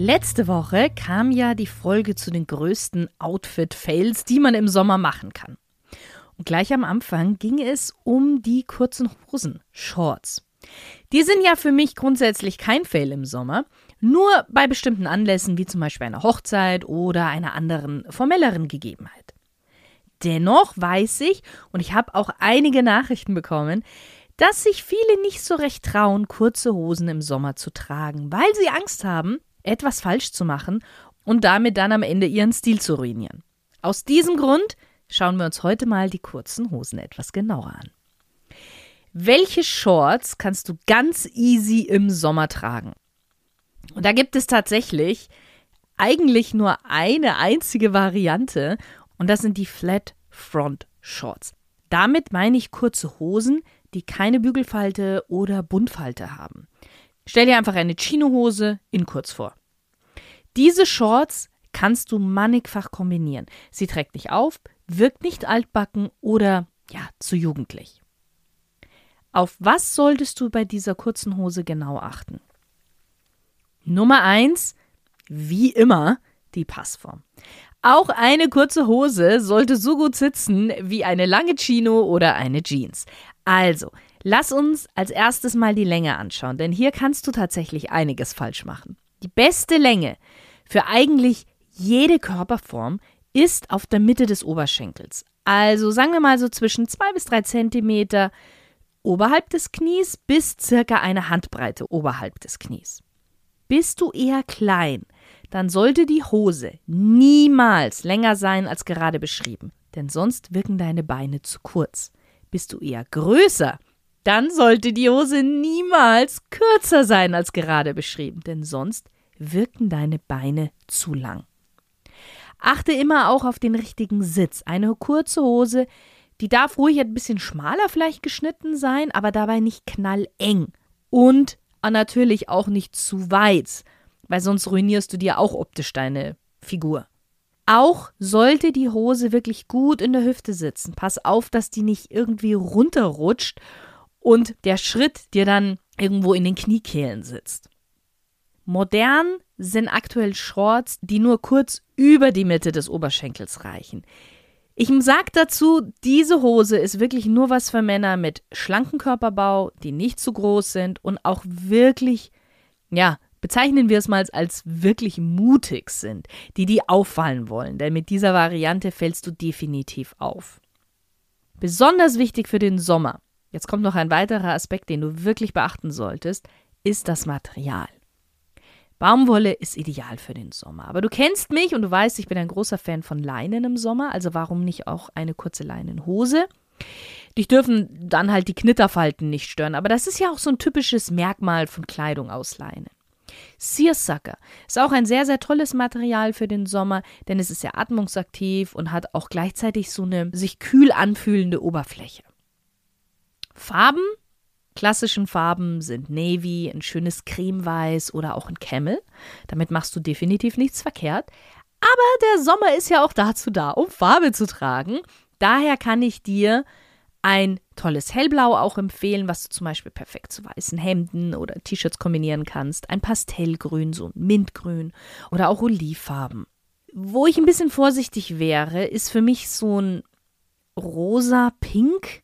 Letzte Woche kam ja die Folge zu den größten Outfit-Fails, die man im Sommer machen kann. Und gleich am Anfang ging es um die kurzen Hosen, Shorts. Die sind ja für mich grundsätzlich kein Fail im Sommer, nur bei bestimmten Anlässen wie zum Beispiel einer Hochzeit oder einer anderen formelleren Gegebenheit. Dennoch weiß ich, und ich habe auch einige Nachrichten bekommen, dass sich viele nicht so recht trauen, kurze Hosen im Sommer zu tragen, weil sie Angst haben, etwas falsch zu machen und damit dann am Ende ihren Stil zu ruinieren. Aus diesem Grund schauen wir uns heute mal die kurzen Hosen etwas genauer an. Welche Shorts kannst du ganz easy im Sommer tragen? Und da gibt es tatsächlich eigentlich nur eine einzige Variante und das sind die Flat Front Shorts. Damit meine ich kurze Hosen, die keine Bügelfalte oder Buntfalte haben. Stell dir einfach eine Chinohose in kurz vor. Diese Shorts kannst du mannigfach kombinieren. Sie trägt nicht auf, wirkt nicht altbacken oder ja, zu jugendlich. Auf was solltest du bei dieser kurzen Hose genau achten? Nummer eins, wie immer, die Passform. Auch eine kurze Hose sollte so gut sitzen wie eine lange Chino oder eine Jeans. Also, lass uns als erstes mal die Länge anschauen, denn hier kannst du tatsächlich einiges falsch machen. Die beste Länge für eigentlich jede Körperform ist auf der Mitte des Oberschenkels. Also sagen wir mal so zwischen zwei bis drei Zentimeter oberhalb des Knies bis circa eine Handbreite oberhalb des Knies. Bist du eher klein, dann sollte die Hose niemals länger sein als gerade beschrieben, denn sonst wirken deine Beine zu kurz. Bist du eher größer, dann sollte die Hose niemals kürzer sein als gerade beschrieben, denn sonst wirken deine Beine zu lang. Achte immer auch auf den richtigen Sitz. Eine kurze Hose, die darf ruhig ein bisschen schmaler vielleicht geschnitten sein, aber dabei nicht knalleng. Und natürlich auch nicht zu weit, weil sonst ruinierst du dir auch optisch deine Figur. Auch sollte die Hose wirklich gut in der Hüfte sitzen. Pass auf, dass die nicht irgendwie runterrutscht und der Schritt dir dann irgendwo in den Kniekehlen sitzt. Modern sind aktuell Shorts, die nur kurz über die Mitte des Oberschenkels reichen. Ich sage dazu, diese Hose ist wirklich nur was für Männer mit schlankem Körperbau, die nicht zu groß sind und auch wirklich, ja, bezeichnen wir es mal als wirklich mutig sind, die die auffallen wollen, denn mit dieser Variante fällst du definitiv auf. Besonders wichtig für den Sommer, jetzt kommt noch ein weiterer Aspekt, den du wirklich beachten solltest, ist das Material. Baumwolle ist ideal für den Sommer. Aber du kennst mich und du weißt, ich bin ein großer Fan von Leinen im Sommer, also warum nicht auch eine kurze Leinenhose? Dich dürfen dann halt die Knitterfalten nicht stören, aber das ist ja auch so ein typisches Merkmal von Kleidung aus Leinen. Seersucker ist auch ein sehr, sehr tolles Material für den Sommer, denn es ist sehr atmungsaktiv und hat auch gleichzeitig so eine sich kühl anfühlende Oberfläche. Farben, klassischen Farben sind Navy, ein schönes Cremeweiß oder auch ein Camel. Damit machst du definitiv nichts verkehrt. Aber der Sommer ist ja auch dazu da, um Farbe zu tragen. Daher kann ich dir ein tolles Hellblau auch empfehlen, was du zum Beispiel perfekt zu weißen Hemden oder T-Shirts kombinieren kannst. Ein Pastellgrün, so ein Mintgrün oder auch Olivfarben. Wo ich ein bisschen vorsichtig wäre, ist für mich so ein rosa-pink.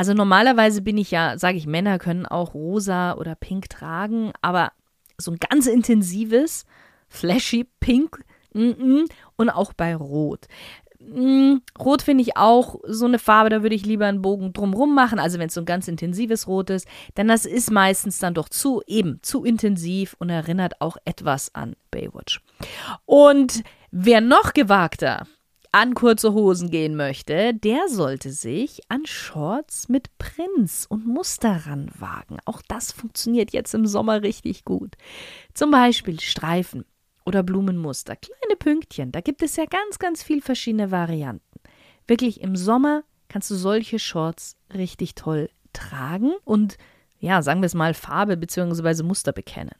Also normalerweise bin ich ja, sage ich, Männer können auch rosa oder pink tragen, aber so ein ganz intensives, flashy Pink mm -mm, und auch bei Rot. Hm, Rot finde ich auch so eine Farbe, da würde ich lieber einen Bogen drumrum machen. Also wenn es so ein ganz intensives Rot ist, denn das ist meistens dann doch zu eben zu intensiv und erinnert auch etwas an Baywatch. Und wer noch gewagter an kurze Hosen gehen möchte, der sollte sich an Shorts mit Prinz und Muster ranwagen. Auch das funktioniert jetzt im Sommer richtig gut. Zum Beispiel Streifen oder Blumenmuster, kleine Pünktchen. Da gibt es ja ganz, ganz viel verschiedene Varianten. Wirklich im Sommer kannst du solche Shorts richtig toll tragen und ja, sagen wir es mal, Farbe bzw. Muster bekennen.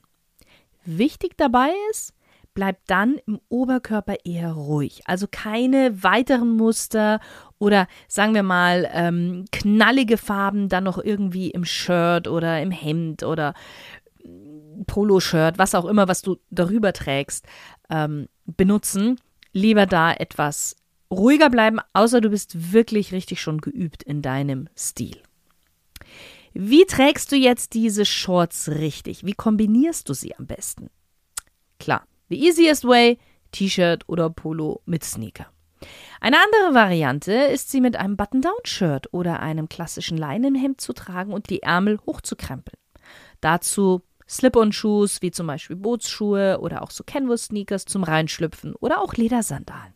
Wichtig dabei ist, bleib dann im Oberkörper eher ruhig. Also keine weiteren Muster oder sagen wir mal ähm, knallige Farben dann noch irgendwie im Shirt oder im Hemd oder Poloshirt, was auch immer, was du darüber trägst, ähm, benutzen. Lieber da etwas ruhiger bleiben, außer du bist wirklich richtig schon geübt in deinem Stil. Wie trägst du jetzt diese Shorts richtig? Wie kombinierst du sie am besten? Klar, the easiest way, T-Shirt oder Polo mit Sneaker. Eine andere Variante ist, sie mit einem Button-Down-Shirt oder einem klassischen Leinenhemd zu tragen und die Ärmel hochzukrempeln. Dazu Slip-on-Shoes wie zum Beispiel Bootsschuhe oder auch so Canvas-Sneakers zum Reinschlüpfen oder auch Ledersandalen.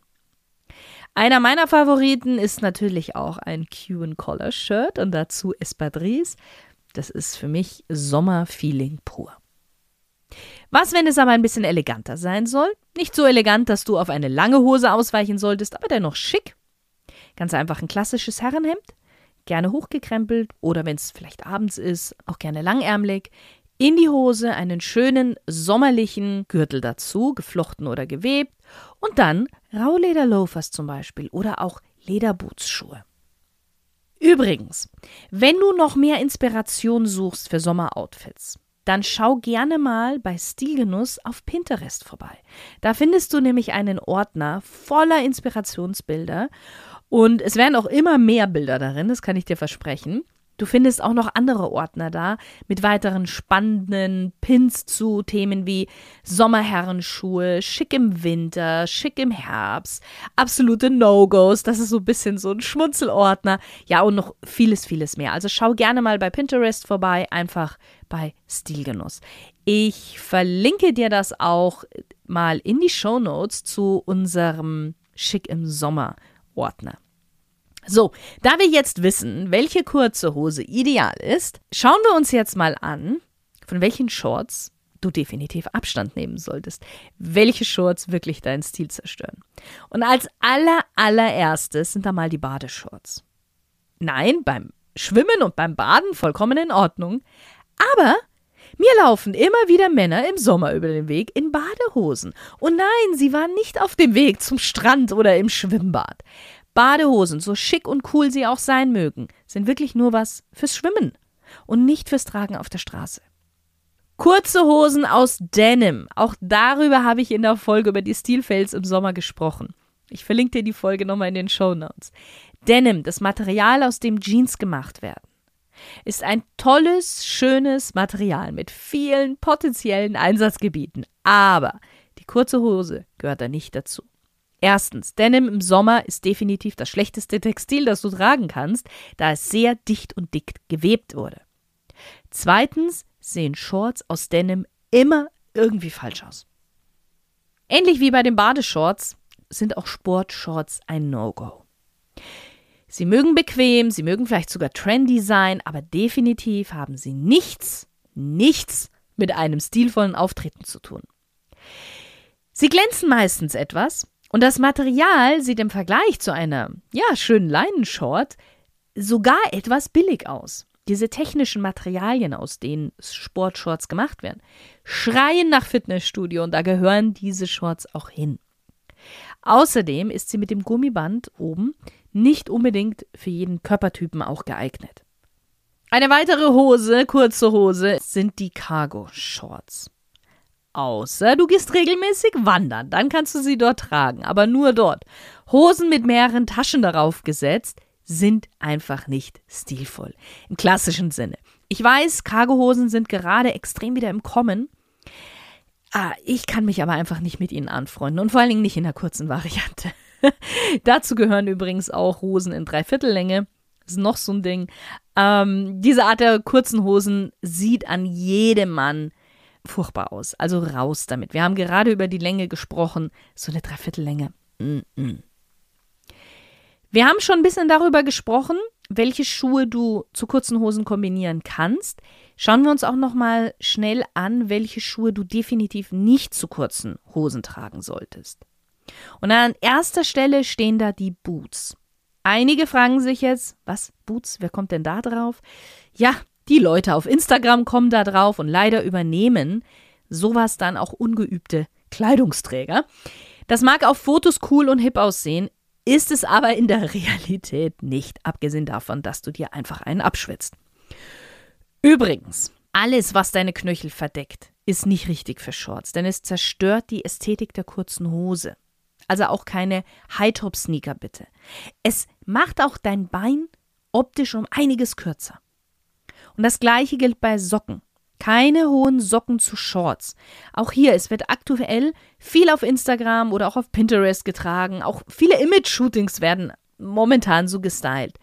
Einer meiner Favoriten ist natürlich auch ein Cuban Collar Shirt und dazu Espadrilles. Das ist für mich Sommerfeeling pur. Was, wenn es aber ein bisschen eleganter sein soll? Nicht so elegant, dass du auf eine lange Hose ausweichen solltest, aber dennoch schick. Ganz einfach ein klassisches Herrenhemd, gerne hochgekrempelt oder wenn es vielleicht abends ist, auch gerne langärmelig. In die Hose einen schönen sommerlichen Gürtel dazu, geflochten oder gewebt und dann Rauleder-Loafers zum Beispiel oder auch Lederbootsschuhe. Übrigens, wenn du noch mehr Inspiration suchst für Sommeroutfits, dann schau gerne mal bei Stilgenuss auf Pinterest vorbei. Da findest du nämlich einen Ordner voller Inspirationsbilder und es werden auch immer mehr Bilder darin, das kann ich dir versprechen. Du findest auch noch andere Ordner da mit weiteren spannenden Pins zu Themen wie Sommerherrenschuhe, schick im Winter, schick im Herbst, absolute No-Gos, das ist so ein bisschen so ein Schmunzelordner. Ja, und noch vieles, vieles mehr. Also schau gerne mal bei Pinterest vorbei, einfach bei Stilgenuss. Ich verlinke dir das auch mal in die Show Notes zu unserem Schick im Sommer Ordner. So, da wir jetzt wissen, welche kurze Hose ideal ist, schauen wir uns jetzt mal an, von welchen Shorts du definitiv Abstand nehmen solltest. Welche Shorts wirklich deinen Stil zerstören. Und als aller allererstes sind da mal die Badeshorts. Nein, beim Schwimmen und beim Baden vollkommen in Ordnung. Aber mir laufen immer wieder Männer im Sommer über den Weg in Badehosen. Und nein, sie waren nicht auf dem Weg zum Strand oder im Schwimmbad. Badehosen, so schick und cool sie auch sein mögen, sind wirklich nur was fürs Schwimmen und nicht fürs Tragen auf der Straße. Kurze Hosen aus Denim. Auch darüber habe ich in der Folge über die Stilfails im Sommer gesprochen. Ich verlinke dir die Folge nochmal in den Show Notes. Denim, das Material, aus dem Jeans gemacht werden, ist ein tolles, schönes Material mit vielen potenziellen Einsatzgebieten. Aber die kurze Hose gehört da nicht dazu. Erstens, Denim im Sommer ist definitiv das schlechteste Textil, das du tragen kannst, da es sehr dicht und dick gewebt wurde. Zweitens sehen Shorts aus Denim immer irgendwie falsch aus. Ähnlich wie bei den Badeshorts sind auch Sportshorts ein No-Go. Sie mögen bequem, sie mögen vielleicht sogar trendy sein, aber definitiv haben sie nichts, nichts mit einem stilvollen Auftreten zu tun. Sie glänzen meistens etwas, und das Material sieht im Vergleich zu einer, ja, schönen Leinenshort sogar etwas billig aus. Diese technischen Materialien, aus denen Sportshorts gemacht werden, schreien nach Fitnessstudio und da gehören diese Shorts auch hin. Außerdem ist sie mit dem Gummiband oben nicht unbedingt für jeden Körpertypen auch geeignet. Eine weitere Hose, kurze Hose, sind die Cargo Shorts. Außer du gehst regelmäßig wandern, dann kannst du sie dort tragen, aber nur dort. Hosen mit mehreren Taschen darauf gesetzt sind einfach nicht stilvoll. Im klassischen Sinne. Ich weiß, Cargohosen sind gerade extrem wieder im Kommen. Ah, ich kann mich aber einfach nicht mit ihnen anfreunden und vor allen Dingen nicht in der kurzen Variante. Dazu gehören übrigens auch Hosen in Dreiviertellänge. Ist noch so ein Ding. Ähm, diese Art der kurzen Hosen sieht an jedem Mann furchtbar aus. Also raus damit. Wir haben gerade über die Länge gesprochen. So eine Dreiviertellänge. Mm -mm. Wir haben schon ein bisschen darüber gesprochen, welche Schuhe du zu kurzen Hosen kombinieren kannst. Schauen wir uns auch noch mal schnell an, welche Schuhe du definitiv nicht zu kurzen Hosen tragen solltest. Und an erster Stelle stehen da die Boots. Einige fragen sich jetzt, was Boots, wer kommt denn da drauf? Ja, die Leute auf Instagram kommen da drauf und leider übernehmen sowas dann auch ungeübte Kleidungsträger. Das mag auf Fotos cool und hip aussehen, ist es aber in der Realität nicht, abgesehen davon, dass du dir einfach einen abschwitzt. Übrigens, alles, was deine Knöchel verdeckt, ist nicht richtig für Shorts, denn es zerstört die Ästhetik der kurzen Hose. Also auch keine High-Top-Sneaker bitte. Es macht auch dein Bein optisch um einiges kürzer. Und das gleiche gilt bei Socken. Keine hohen Socken zu Shorts. Auch hier, es wird aktuell viel auf Instagram oder auch auf Pinterest getragen. Auch viele Image-Shootings werden momentan so gestylt.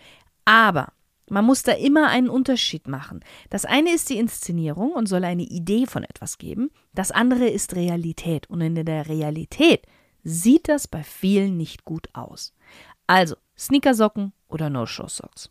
Aber man muss da immer einen Unterschied machen. Das eine ist die Inszenierung und soll eine Idee von etwas geben. Das andere ist Realität. Und in der Realität sieht das bei vielen nicht gut aus. Also Sneakersocken oder No-Show-Socks.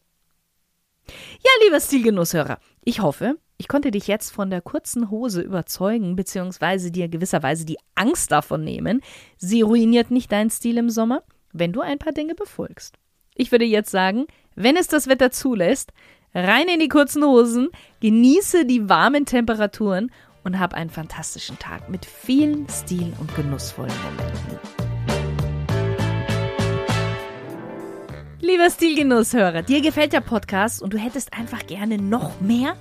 Ja, lieber Stilgenusshörer, ich hoffe, ich konnte dich jetzt von der kurzen Hose überzeugen, beziehungsweise dir gewisserweise die Angst davon nehmen. Sie ruiniert nicht deinen Stil im Sommer, wenn du ein paar Dinge befolgst. Ich würde jetzt sagen, wenn es das Wetter zulässt, rein in die kurzen Hosen, genieße die warmen Temperaturen und hab einen fantastischen Tag mit vielen stil- und genussvollen Momenten. Lieber Stilgenusshörer, dir gefällt der Podcast und du hättest einfach gerne noch mehr?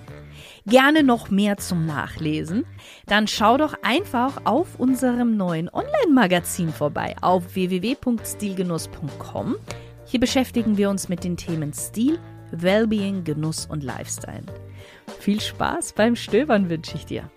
Gerne noch mehr zum Nachlesen? Dann schau doch einfach auf unserem neuen Online-Magazin vorbei auf www.stilgenuss.com. Hier beschäftigen wir uns mit den Themen Stil, Wellbeing, Genuss und Lifestyle. Viel Spaß beim Stöbern wünsche ich dir.